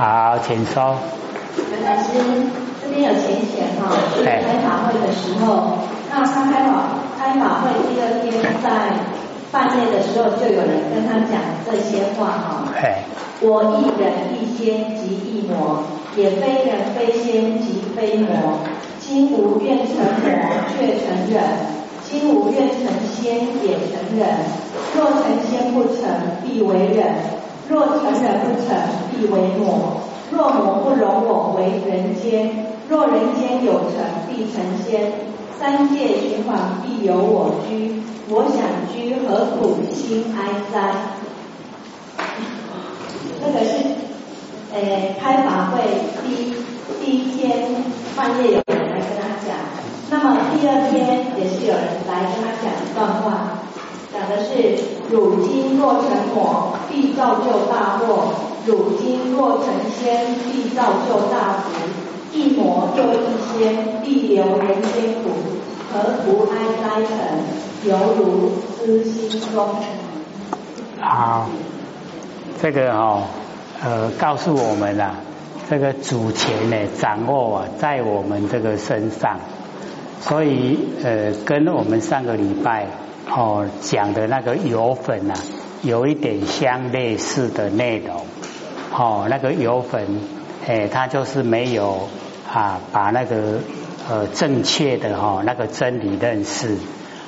好，请说。刘老师，这边有钱钱哈，是开法会的时候，那他开法开法会第二天在半夜的时候，就有人跟他讲这些话哈。我一人一仙即一魔，也非人非仙即非魔。心无愿成魔，却成人；心无愿成仙，也成人。若成仙不成，必为人；若成人不成，必为魔。若魔不容我为人间，若人间有成，必成仙。三界循环，必有我居。我想居，何苦心哀哉？这个是，呃，开法会第第一天半夜有人来跟他讲，那么第二天也是有人来跟他讲一段话，讲的是：汝今若成魔，必造就大祸；汝今若成仙，必造就大福。一魔又一仙，必留人间苦，何图哀哉成？犹如痴心中。好。这个哦，呃，告诉我们啊，这个主权呢，掌握啊，在我们这个身上，所以呃，跟我们上个礼拜哦讲的那个油粉啊，有一点相类似的内容，哦，那个油粉，哎，它就是没有啊，把那个呃正确的哈那个真理认识，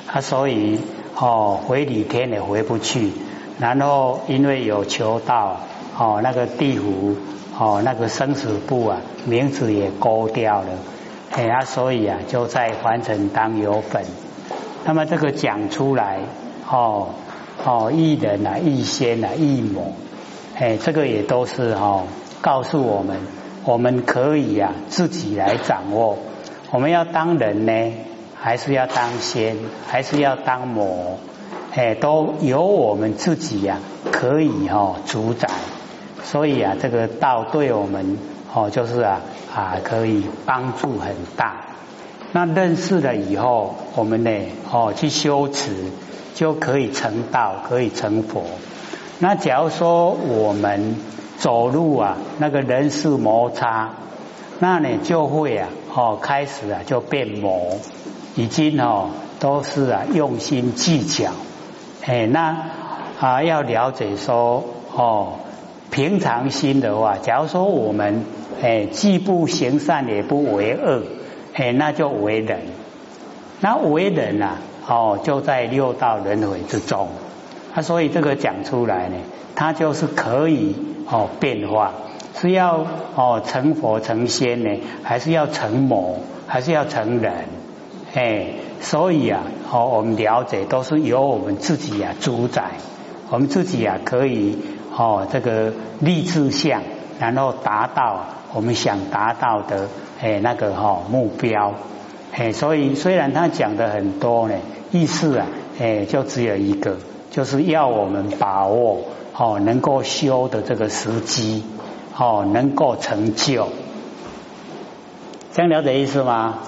它所以哦回礼天也回不去。然后因为有求道，哦，那个地府，哦，那个生死簿啊，名字也勾掉了，哎啊，所以啊，就在凡尘当油粉。那么这个讲出来，哦哦，一人啊，一仙啊，一魔，哎，这个也都是哦，告诉我们，我们可以啊，自己来掌握。我们要当人呢，还是要当仙，还是要当魔？哎，都由我们自己呀，可以哈主宰，所以啊，这个道对我们哦，就是啊啊，可以帮助很大。那认识了以后，我们呢哦去修持，就可以成道，可以成佛。那假如说我们走路啊，那个人事摩擦，那你就会啊哦开始啊就变魔，已经哦都是啊用心计较。哎，那啊要了解说哦，平常心的话，假如说我们哎既不行善也不为恶，哎那就为人。那为人啊，哦就在六道轮回之中。他所以这个讲出来呢，他就是可以哦变化，是要哦成佛成仙呢，还是要成魔，还是要成人？哎。所以啊，哦，我们了解都是由我们自己啊主宰，我们自己啊可以哦这个立志向，然后达到我们想达到的诶那个哈目标，诶，所以虽然他讲的很多呢，意思啊，诶就只有一个，就是要我们把握哦能够修的这个时机，哦能够成就，这样了解意思吗？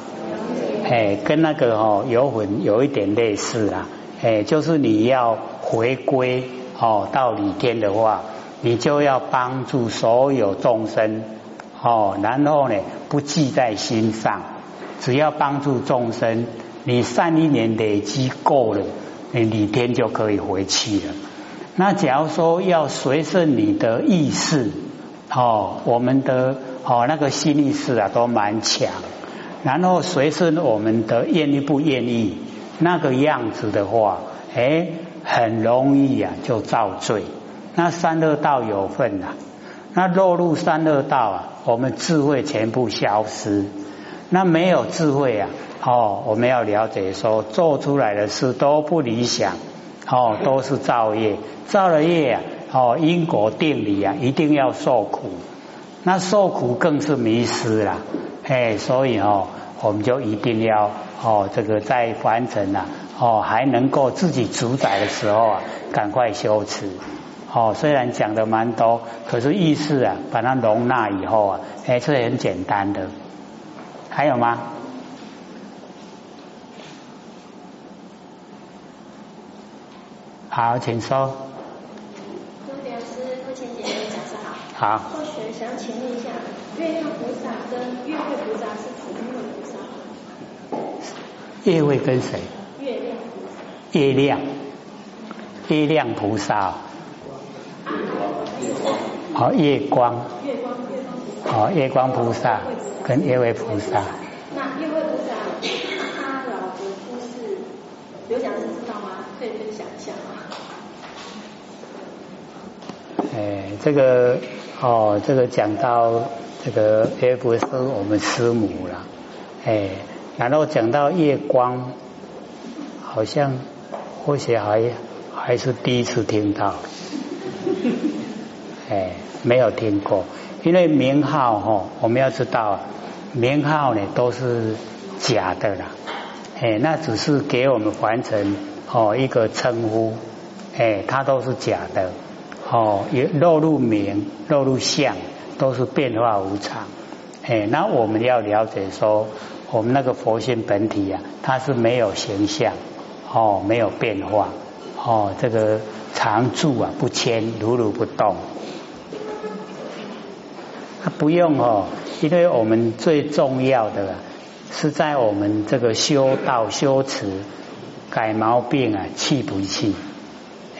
哎，跟那个哦游魂有一点类似啊，哎，就是你要回归哦到里天的话，你就要帮助所有众生哦，然后呢不记在心上，只要帮助众生，你善一年累积够了，你里天就可以回去了。那假如说要随顺你的意识哦，我们的哦那个心意识啊都蛮强。然后随顺我们的愿意不愿意那个样子的话，哎，很容易啊就造罪。那三恶道有份呐，那落入三恶道啊，我们智慧全部消失。那没有智慧啊，哦，我们要了解说做出来的事都不理想，哦，都是造业，造了业啊，哦，因果定理啊，一定要受苦。那受苦更是迷失了。哎，所以哦，我们就一定要哦，这个在凡尘呐，哦，还能够自己主宰的时候啊，赶快修持。哦，虽然讲的蛮多，可是意思啊，把它容纳以后啊，哎，是很简单的。还有吗？好，请说。陆老师，陆千姐，早上好。好。或许想请问一下，月亮菩萨跟月位菩萨是同一位菩萨吗？月位跟谁？月亮。月亮。月亮菩萨。好，月光。月光，月光菩萨。好，月光菩萨跟月位菩萨。那月位菩萨他老婆就是刘讲师知道吗？可以分享一下吗？哎，这个哦，这个讲到这个月不是我们师母了，哎，然后讲到月光，好像或许还还是第一次听到，哎，没有听过，因为名号哈，我们要知道名号呢都是假的啦，哎，那只是给我们完成哦一个称呼，哎，它都是假的。哦，也落入名，落入相，都是变化无常。哎，那我们要了解说，我们那个佛性本体呀，它是没有形象，哦，没有变化，哦，这个常住啊，不迁，如如不动。它不用哦，因为我们最重要的是在我们这个修道修持改毛病啊，气不气？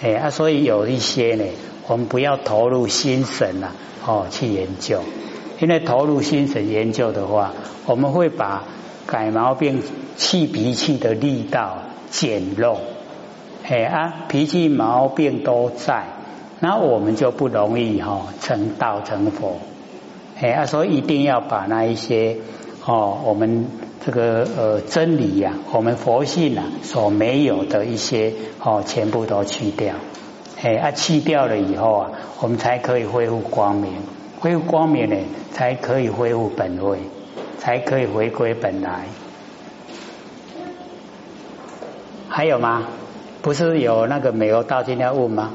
哎啊，所以有一些呢。我们不要投入心神呐，哦，去研究，因为投入心神研究的话，我们会把改毛病、气脾气的力道减弱，哎啊，脾气毛病都在，那我们就不容易哈成道成佛，哎啊，所以一定要把那一些哦，我们这个呃真理呀，我们佛性啊所没有的一些哦，全部都去掉。哎，啊，去掉了以后啊，我们才可以恢复光明，恢复光明呢，才可以恢复本位，才可以回归本来。还有吗？不是有那个美国道今天问吗？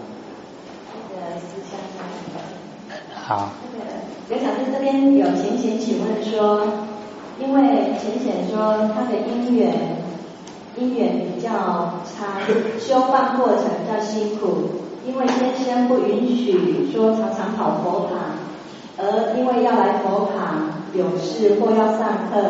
好。有浅浅请问说，因为浅浅说他的姻缘姻缘比较差，修办过程比较辛苦。因为先生不允许说常常跑佛堂，而因为要来佛堂有事或要上课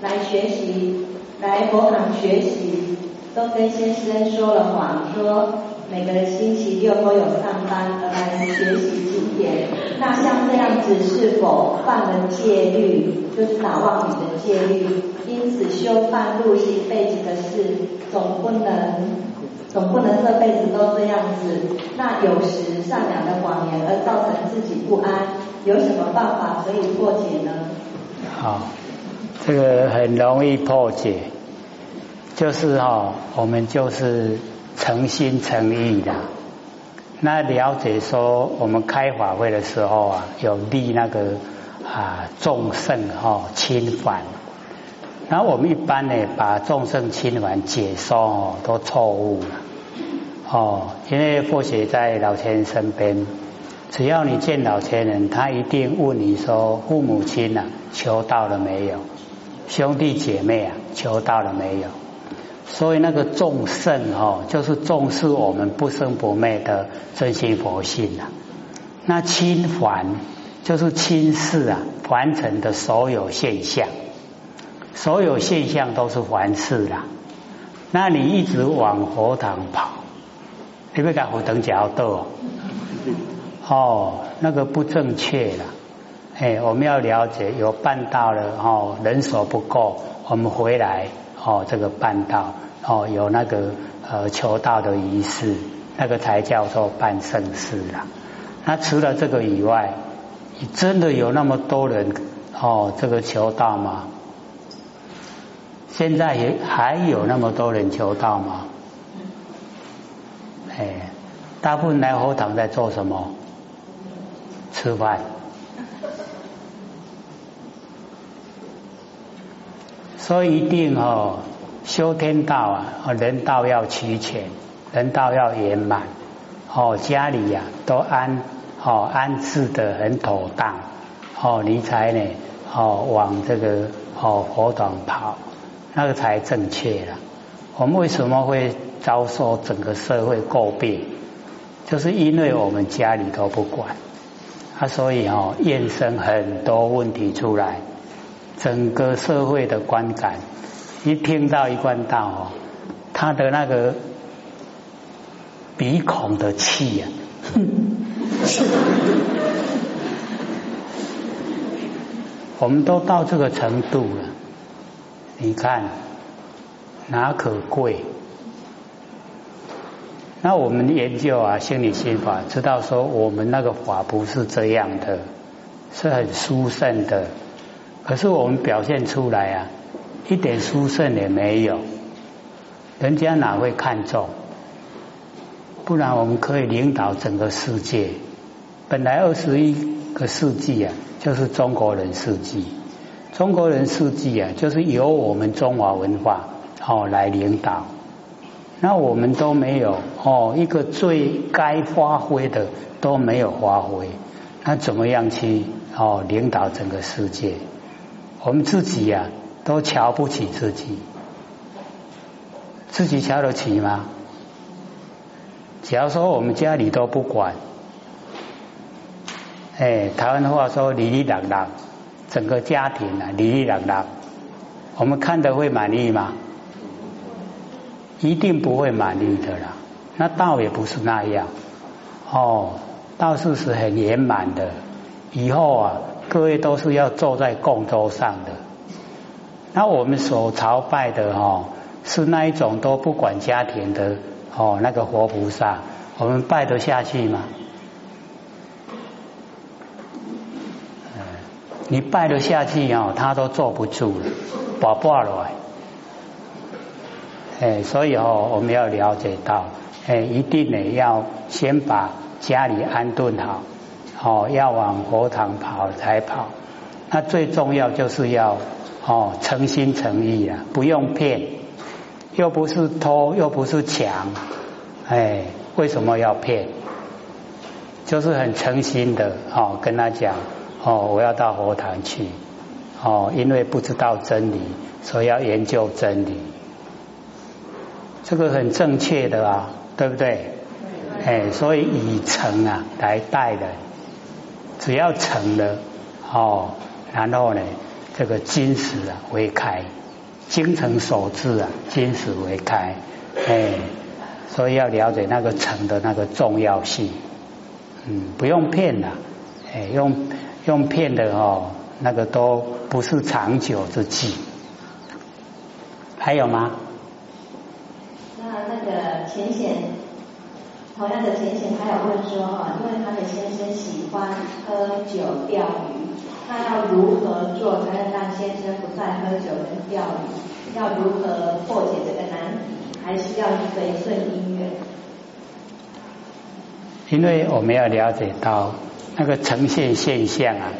来学习，来佛堂学习，都跟先生说了谎，说每个星期六都有上班而来学习经典。那像这样子是否犯了戒律，就是打妄语的戒律？因此修半路是一辈子的事，总不能。总不能这辈子都这样子。那有时善良的谎言而造成自己不安，有什么办法可以破解呢？好，这个很容易破解，就是哈，我们就是诚心诚意的。那了解说，我们开法会的时候啊，有利那个啊众生哈亲凡。然后我们一般呢，把众生亲凡解说哦，都错误了。哦，因为佛学在老前人身边，只要你见老前人，他一定问你说：父母亲呐，求到了没有？兄弟姐妹啊，求到了没有？所以那个众圣哦，就是重视我们不生不灭的真心佛性呐。那亲凡就是亲视啊，凡尘的所有现象，所有现象都是凡事啦。那你一直往佛堂跑。你不敢火等脚斗哦，那个不正确了。哎，我们要了解，有办到了哦，人手不够，我们回来哦，这个办道哦，有那个呃求道的仪式，那个才叫做办盛事了。那除了这个以外，真的有那么多人哦，这个求道吗？现在也还有那么多人求道吗？哎，大部分来佛堂在做什么？吃饭。所以一定哦，修天道啊，人道要齐全，人道要圆满。哦，家里呀都安哦安置的很妥当。哦，你才呢哦往这个哦佛堂跑，那个才正确了。我们为什么会？遭受整个社会诟病，就是因为我们家里头不管，啊，所以哦，衍生很多问题出来，整个社会的观感，一听到一贯道哦，他的那个鼻孔的气呀，我们都到这个程度了，你看哪可贵？那我们研究啊心理心法，知道说我们那个法不是这样的，是很殊胜的。可是我们表现出来啊，一点殊胜也没有，人家哪会看重？不然我们可以领导整个世界。本来二十一个世纪啊，就是中国人世纪。中国人世纪啊，就是由我们中华文化哦来领导。那我们都没有哦，一个最该发挥的都没有发挥，那怎么样去哦领导整个世界？我们自己呀都瞧不起自己，自己瞧得起吗？假如说我们家里都不管，哎，台湾话说里里攘攘，整个家庭啊里里攘攘，我们看的会满意吗？一定不会满意的啦，那道也不是那样哦，道是是很圆满的。以后啊，各位都是要坐在供桌上的。那我们所朝拜的哦，是那一种都不管家庭的哦，那个活菩萨，我们拜得下去吗？你拜得下去哦，他都坐不住了，拔挂了。哎，所以哦，我们要了解到，哎，一定呢要先把家里安顿好，哦，要往佛堂跑才跑。那最重要就是要哦诚心诚意啊，不用骗，又不是偷，又不是抢，哎，为什么要骗？就是很诚心的哦，跟他讲哦，我要到佛堂去，哦，因为不知道真理，所以要研究真理。这个很正确的啊，对不对？哎，所以以诚啊来待人，只要诚了哦，然后呢，这个金石啊为开，精诚所至啊，金石为开，哎，所以要了解那个诚的那个重要性。嗯，不用骗了，哎，用用骗的哦，那个都不是长久之计。还有吗？那那个浅显，同样的浅显，他有问说哈，因为他的先生喜欢喝酒钓鱼，那要如何做才能让先生不再喝酒跟钓鱼？要如何破解这个难题？还是要随顺因缘？因为我们要了解到那个呈现现象啊，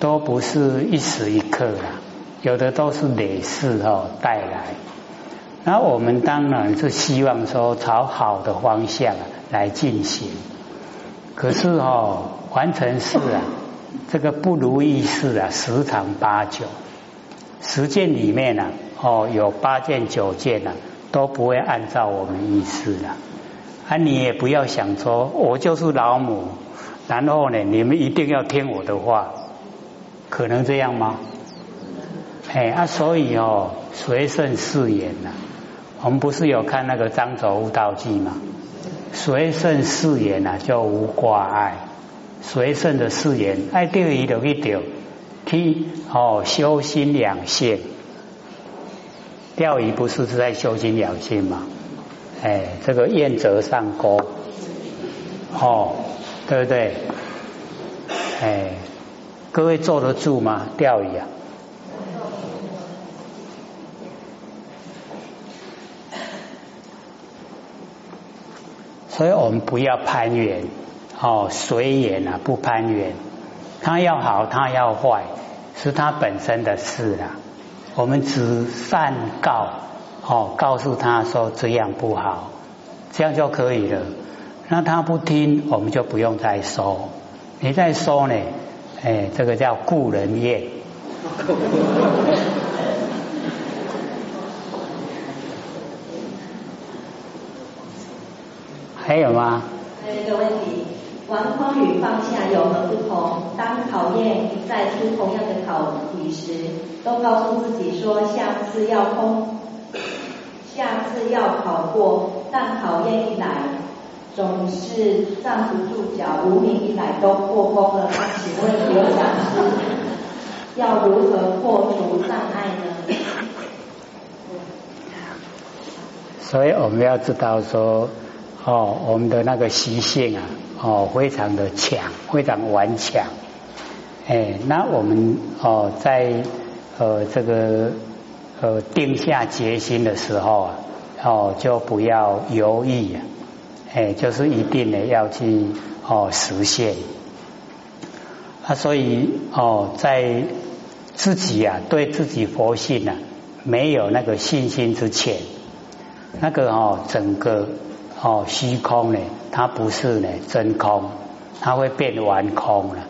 都不是一时一刻啊，有的都是累世哦带来。那我们当然是希望说朝好的方向啊来进行，可是哦，完成事啊，这个不如意事啊，十常八九，十件里面呢，哦，有八件九件呢，都不会按照我们意思的。啊，你也不要想说我就是老母，然后呢，你们一定要听我的话，可能这样吗？哎啊，所以哦，随顺誓言呐。我们不是有看那个张轴悟道记吗？随顺誓言啊，叫无挂碍。随顺的誓言，爱钓鱼就去钓，去哦修心养性。钓鱼不是是在修心养性吗？哎，这个愿则上钩，哦，对不对？哎，各位坐得住吗？钓鱼啊？所以我们不要攀缘，哦，随缘啊，不攀缘。他要好，他要坏，是他本身的事啦。我们只善告，哦，告诉他说这样不好，这样就可以了。那他不听，我们就不用再说。你再说呢，哎，这个叫故人怨。还有吗？还有一个问题，玩空与放下有何不同？当考验再出同样的考题时，都告诉自己说下次要空，下次要考过。但考验一来，总是站不住脚；无名一来，都破功了。那请问刘讲师，要如何破除障碍呢？所以我们要知道说，哦，我们的那个习性啊，哦，非常的强，非常顽强。哎，那我们哦，在呃这个呃定下决心的时候啊，哦，就不要犹豫啊，哎，就是一定的要去哦实现。啊，所以哦，在自己啊对自己佛性啊没有那个信心之前。那个哦，整个哦虚空呢，它不是呢真空，它会变完空了。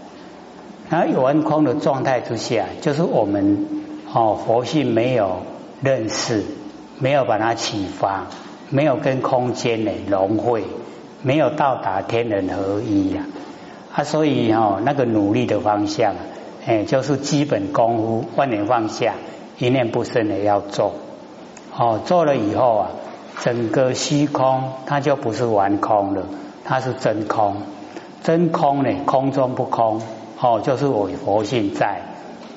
那完空的状态之下，就是我们哦佛性没有认识，没有把它启发，没有跟空间呢融汇，没有到达天人合一呀。啊，所以哦那个努力的方向，哎，就是基本功夫，万念放下，一念不生的要做。哦，做了以后啊。整个虚空，它就不是完空了，它是真空。真空呢，空中不空，哦，就是我佛性在。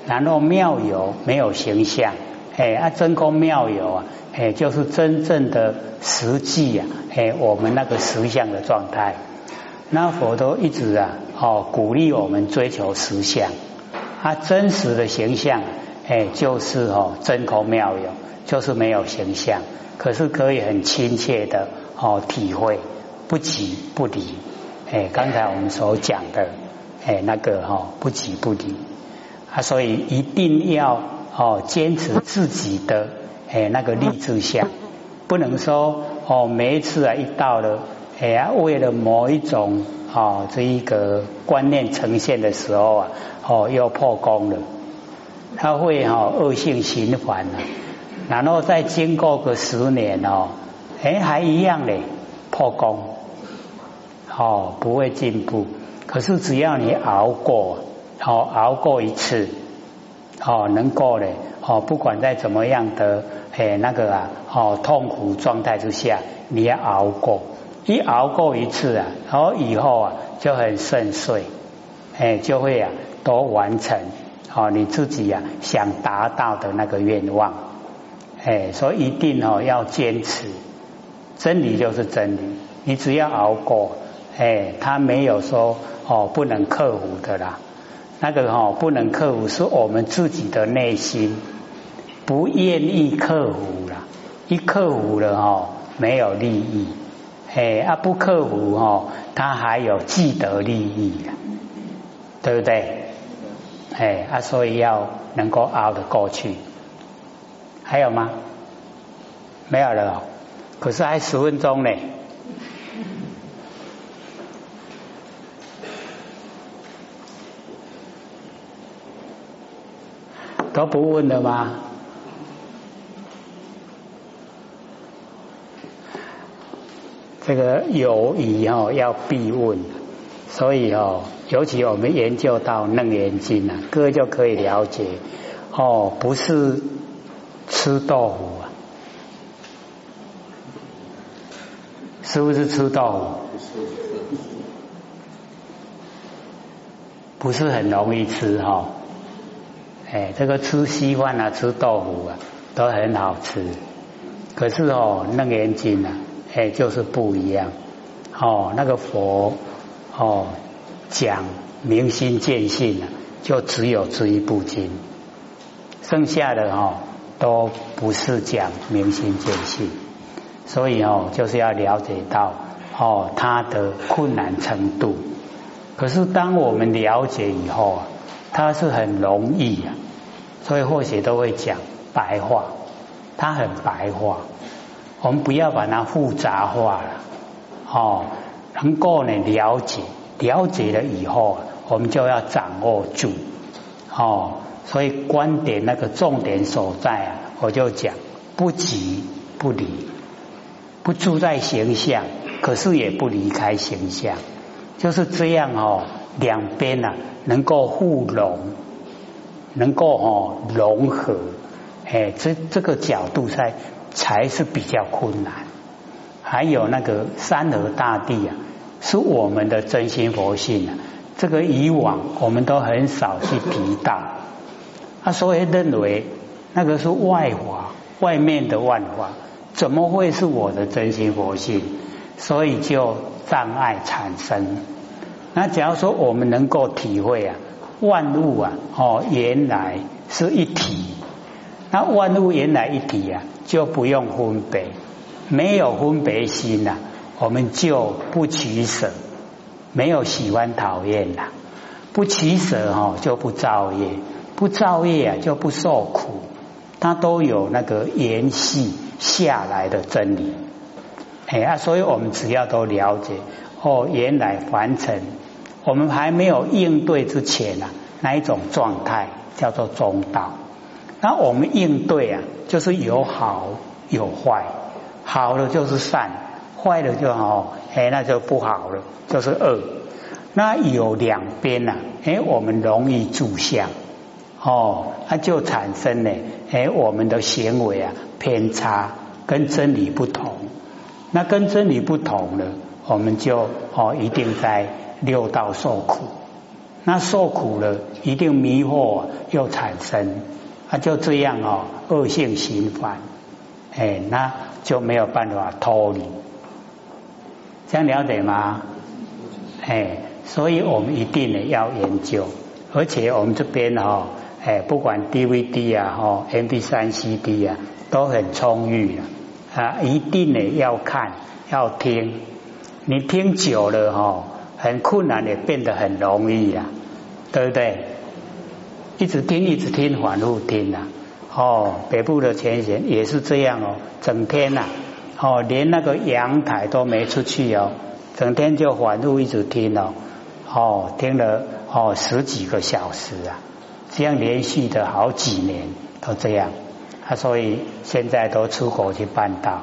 然后妙有没有形象？哎，啊，真空妙有啊，哎，就是真正的实际啊，哎，我们那个实相的状态。那佛都一直啊，哦，鼓励我们追求实相。啊真实的形象，哎，就是哦，真空妙有，就是没有形象。可是可以很亲切的哦体会不急不离，哎，刚才我们所讲的哎那个哈不急不离。啊，所以一定要哦坚持自己的哎那个立志相，不能说哦每一次啊一到了哎呀为了某一种哦这一个观念呈现的时候啊哦又破功了，他会哈恶性循环了。然后再经过个十年哦，哎，还一样嘞，破功，哦，不会进步。可是只要你熬过，哦，熬过一次，哦，能够嘞，哦，不管在怎么样的，哎，那个啊，哦，痛苦状态之下，你要熬过，一熬过一次啊，然后以后啊就很顺遂，哎，就会啊都完成，哦，你自己呀想达到的那个愿望。哎，所以一定哦要坚持，真理就是真理。你只要熬过，哎，他没有说哦不能克服的啦。那个哦不能克服，是我们自己的内心不愿意克服了。一克服了哦，没有利益。哎，啊不克服哦，他还有既得利益了，对不对？哎，啊所以要能够熬得过去。还有吗？没有了，可是还十分钟呢，都不问了吗？这个有疑哦，要必问，所以哦，尤其我们研究到楞严经啊，哥就可以了解哦，不是。吃豆腐啊？是不是吃豆腐？不是很容易吃哈。哎，这个吃稀饭啊，吃豆腐啊，都很好吃。可是哦，楞严经啊，哎，就是不一样。哦，那个佛哦讲明心见性啊，就只有这一部经，剩下的哦。都不是讲明心见性，所以哦，就是要了解到哦他的困难程度。可是当我们了解以后啊，它是很容易啊，所以或许都会讲白话，它很白话。我们不要把它复杂化了，哦，能够呢了解，了解了以后，我们就要掌握住，哦。所以观点那个重点所在啊，我就讲不急不离，不住在形象，可是也不离开形象。就是这样哦，两边呐能够互融，能够哦融合，哎，这这个角度才才是比较困难。还有那个山河大地啊，是我们的真心佛性啊，这个以往我们都很少去提到，啊，所以认为那个是外华，外面的万华，怎么会是我的真心佛性？所以就障碍产生。那假如说我们能够体会啊，万物啊，哦，原来是一体。那万物原来一体啊，就不用分别，没有分别心呐，我们就不取舍，没有喜欢讨厌啦，不取舍哈，就不造业，不造业啊，就不受苦。它都有那个延续下来的真理。哎啊，所以我们只要都了解哦，原来凡尘，我们还没有应对之前啊，那一种状态叫做中道。那我们应对啊，就是有好有坏，好的就是善，坏的就好，哎，那就不好了，就是恶。那有两边呐，哎，我们容易住相，哦，那就产生呢，哎，我们的行为啊偏差，跟真理不同。那跟真理不同了，我们就哦一定在六道受苦。那受苦了，一定迷惑又产生，啊就这样哦恶性循环，哎那就没有办法脱离。这样了解吗？哎，所以我们一定呢要研究，而且我们这边哦，哎不管 DVD 啊、哦 MP 三 CD 啊，都很充裕啊。啊，一定呢要看要听，你听久了哈，很困难也变得很容易啊，对不对？一直听一直听，反复听呐。哦，北部的前贤也是这样哦，整天呐，哦，连那个阳台都没出去哦，整天就反复一直听哦，哦，听了哦十几个小时啊，这样连续的好几年都这样。他所以现在都出国去办道。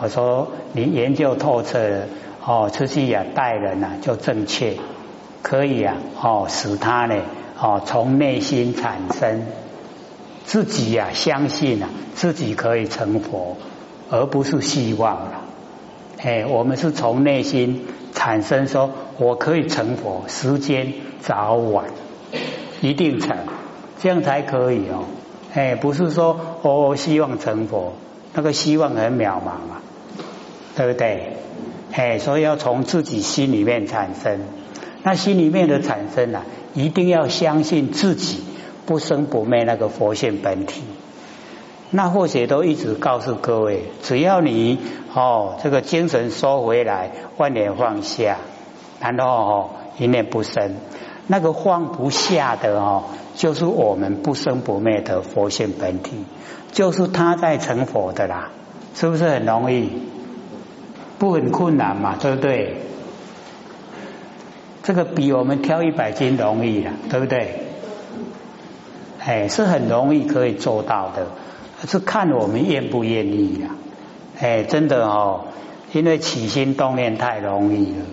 我说你研究透彻，哦，出去也带人呐就正确，可以啊，哦，使他呢，哦，从内心产生自己呀相信啊，自己可以成佛，而不是希望了。哎，我们是从内心产生，说我可以成佛，时间早晚一定成，这样才可以哦。哎，不是说我希望成佛，那个希望很渺茫啊，对不对？哎，所以要从自己心里面产生。那心里面的产生啊，一定要相信自己不生不灭那个佛性本体。那或许都一直告诉各位，只要你哦，这个精神收回来，万念放下，然后哦，一念不生。那个放不下的哦，就是我们不生不灭的佛性本体，就是他在成佛的啦，是不是很容易？不很困难嘛，对不对？这个比我们挑一百斤容易了，对不对？哎，是很容易可以做到的，是看我们愿不愿意呀。哎，真的哦，因为起心动念太容易了，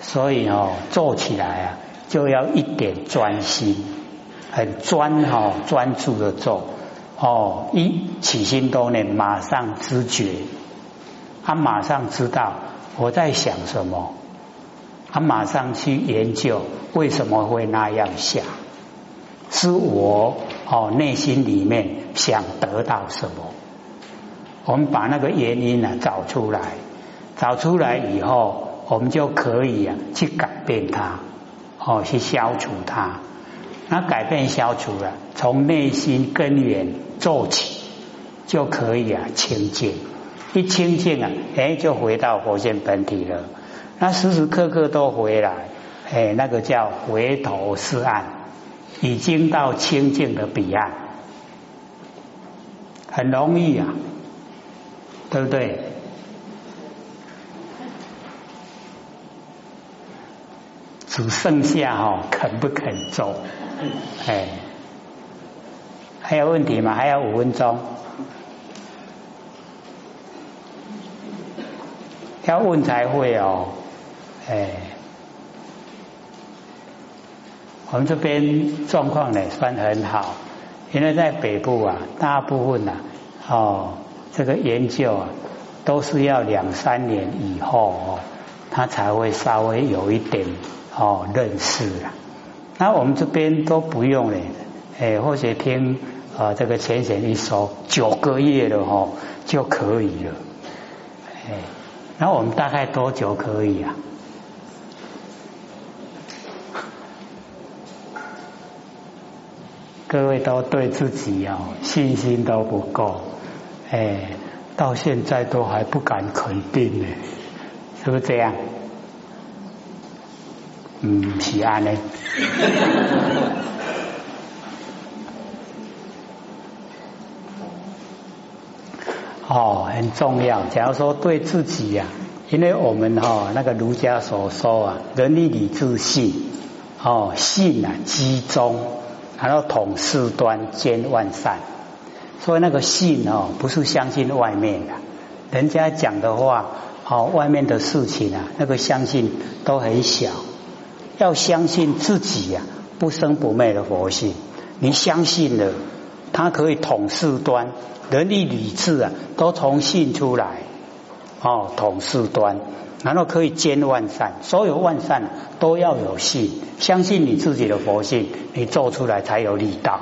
所以哦，做起来啊。就要一点专心，很专哈，专注的做哦。一起心动念，马上知觉，他马上知道我在想什么，他马上去研究为什么会那样想，是我哦内心里面想得到什么。我们把那个原因呢找出来，找出来以后，我们就可以啊去改变它。哦，去消除它，那改变消除了，从内心根源做起，就可以啊清净。一清净啊，哎，就回到佛性本体了。那时时刻刻都回来，哎，那个叫回头是岸，已经到清净的彼岸，很容易啊，对不对？只剩下哈肯不肯做，哎，还有问题吗？还有五分钟，要问才会哦，哎，我们这边状况呢算很好，因为在北部啊，大部分呐，哦，这个研究啊，都是要两三年以后哦，他才会稍微有一点哦认识了。那我们这边都不用嘞，哎，或者听啊这个浅显一说，九个月了哦就可以了，哎，那我们大概多久可以啊？各位都对自己哦信心都不够，哎，到现在都还不敢肯定呢，是不是这样？嗯，是安呢。哦，很重要。假如说对自己呀，因为我们哈那个儒家所说啊，仁义礼智信，哦，信啊集中，然后统事端，兼万善。所以那个信哦，不是相信外面的，人家讲的话，哦，外面的事情啊，那个相信都很小。要相信自己呀，不生不灭的佛性。你相信了，它可以统事端，人力理智啊，都从信出来。哦，统事端，然后可以兼万善，所有万善都要有信，相信你自己的佛性，你做出来才有力道。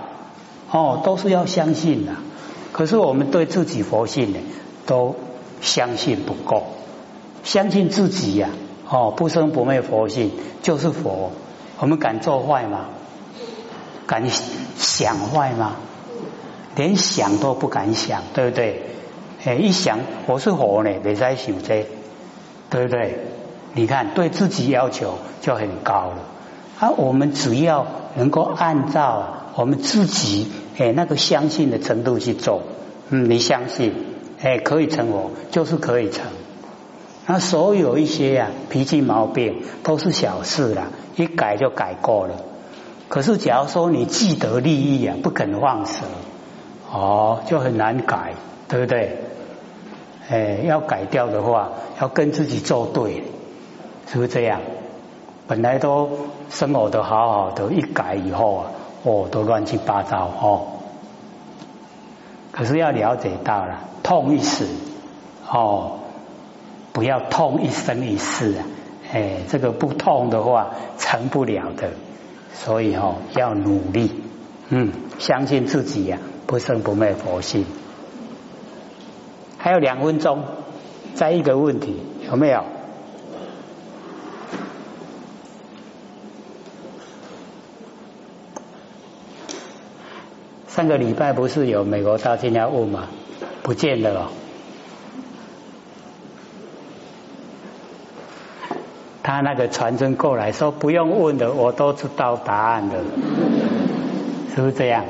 哦，都是要相信的。可是我们对自己佛性呢，都相信不够，相信自己呀。哦，不生不灭佛性就是佛，我们敢做坏吗？敢想坏吗？连想都不敢想，对不对？哎，一想我是佛呢，别再想这，对不对？你看对自己要求就很高了。啊，我们只要能够按照我们自己哎那个相信的程度去做，嗯，你相信哎可以成佛，就是可以成。那所有一些呀脾气毛病都是小事啦，一改就改过了。可是假如说你既得利益啊，不肯放手，哦，就很难改，对不对？哎，要改掉的话，要跟自己作对，是不是这样？本来都生活的好好的，一改以后啊，哦，都乱七八糟哦。可是要了解到了，痛一死，哦。不要痛一生一世啊！哎，这个不痛的话成不了的，所以哦要努力，嗯，相信自己呀，不生不灭佛性。还有两分钟，再一个问题有没有？上个礼拜不是有美国大金要问吗？不见了哦。他那个传真过来说不用问的，我都知道答案的，是不是这样？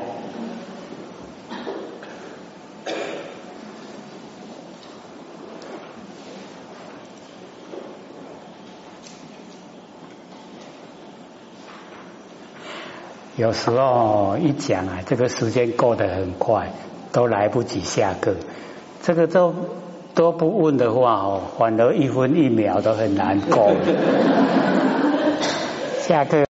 有时候一讲啊，这个时间过得很快，都来不及下课，这个都。都不问的话哦，反而一分一秒都很难过。下课。